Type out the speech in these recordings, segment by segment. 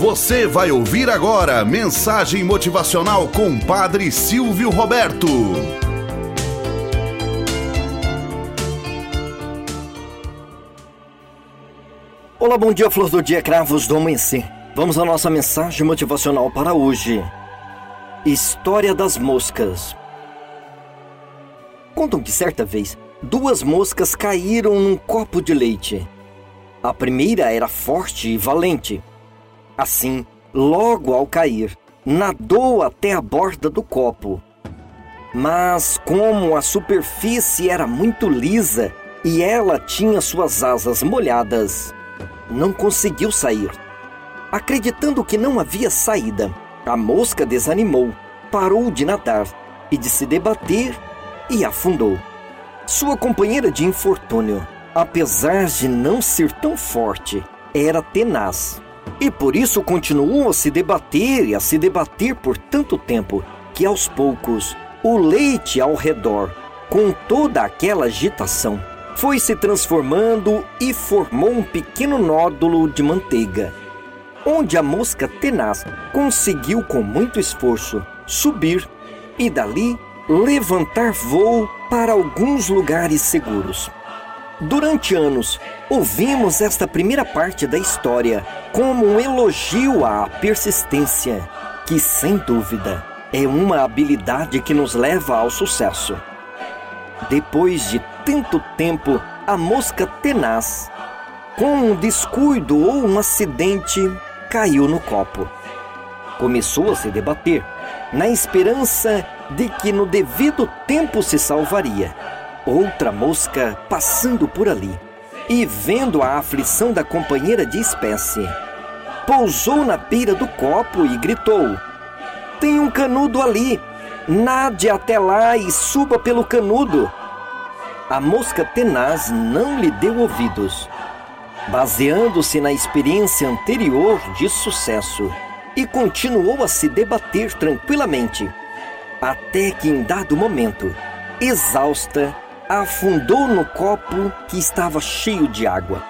Você vai ouvir agora mensagem motivacional com Padre Silvio Roberto. Olá, bom dia, flor do dia, cravos do amanhecer. Vamos à nossa mensagem motivacional para hoje. História das moscas. Contam que certa vez duas moscas caíram num copo de leite. A primeira era forte e valente Assim, logo ao cair, nadou até a borda do copo. Mas, como a superfície era muito lisa e ela tinha suas asas molhadas, não conseguiu sair. Acreditando que não havia saída, a mosca desanimou, parou de nadar e de se debater e afundou. Sua companheira de infortúnio, apesar de não ser tão forte, era tenaz e por isso continuam a se debater e a se debater por tanto tempo que aos poucos o leite ao redor, com toda aquela agitação, foi se transformando e formou um pequeno nódulo de manteiga, onde a mosca tenaz conseguiu com muito esforço subir e dali levantar voo para alguns lugares seguros. Durante anos, ouvimos esta primeira parte da história como um elogio à persistência, que sem dúvida é uma habilidade que nos leva ao sucesso. Depois de tanto tempo, a mosca tenaz, com um descuido ou um acidente, caiu no copo. Começou a se debater, na esperança de que no devido tempo se salvaria Outra mosca passando por ali e vendo a aflição da companheira de espécie, pousou na beira do copo e gritou: Tem um canudo ali! Nade até lá e suba pelo canudo! A mosca tenaz não lhe deu ouvidos. Baseando-se na experiência anterior de sucesso, e continuou a se debater tranquilamente, até que em dado momento, exausta, afundou no copo que estava cheio de água.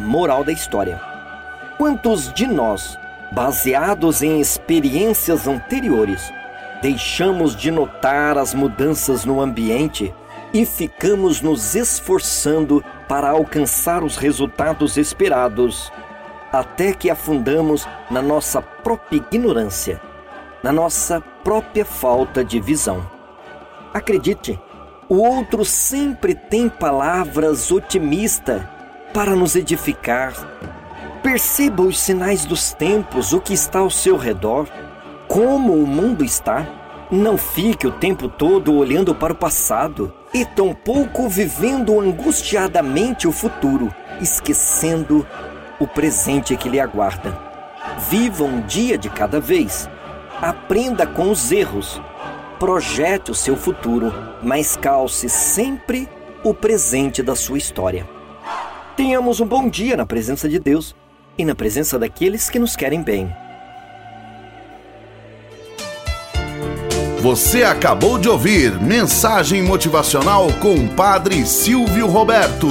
Moral da história: Quantos de nós, baseados em experiências anteriores, deixamos de notar as mudanças no ambiente e ficamos nos esforçando para alcançar os resultados esperados, até que afundamos na nossa própria ignorância, na nossa própria falta de visão. Acredite, o outro sempre tem palavras otimistas para nos edificar. Perceba os sinais dos tempos, o que está ao seu redor, como o mundo está. Não fique o tempo todo olhando para o passado e tampouco vivendo angustiadamente o futuro, esquecendo o presente que lhe aguarda. Viva um dia de cada vez. Aprenda com os erros projete o seu futuro, mas calce sempre o presente da sua história. Tenhamos um bom dia na presença de Deus e na presença daqueles que nos querem bem. Você acabou de ouvir Mensagem Motivacional com o Padre Silvio Roberto.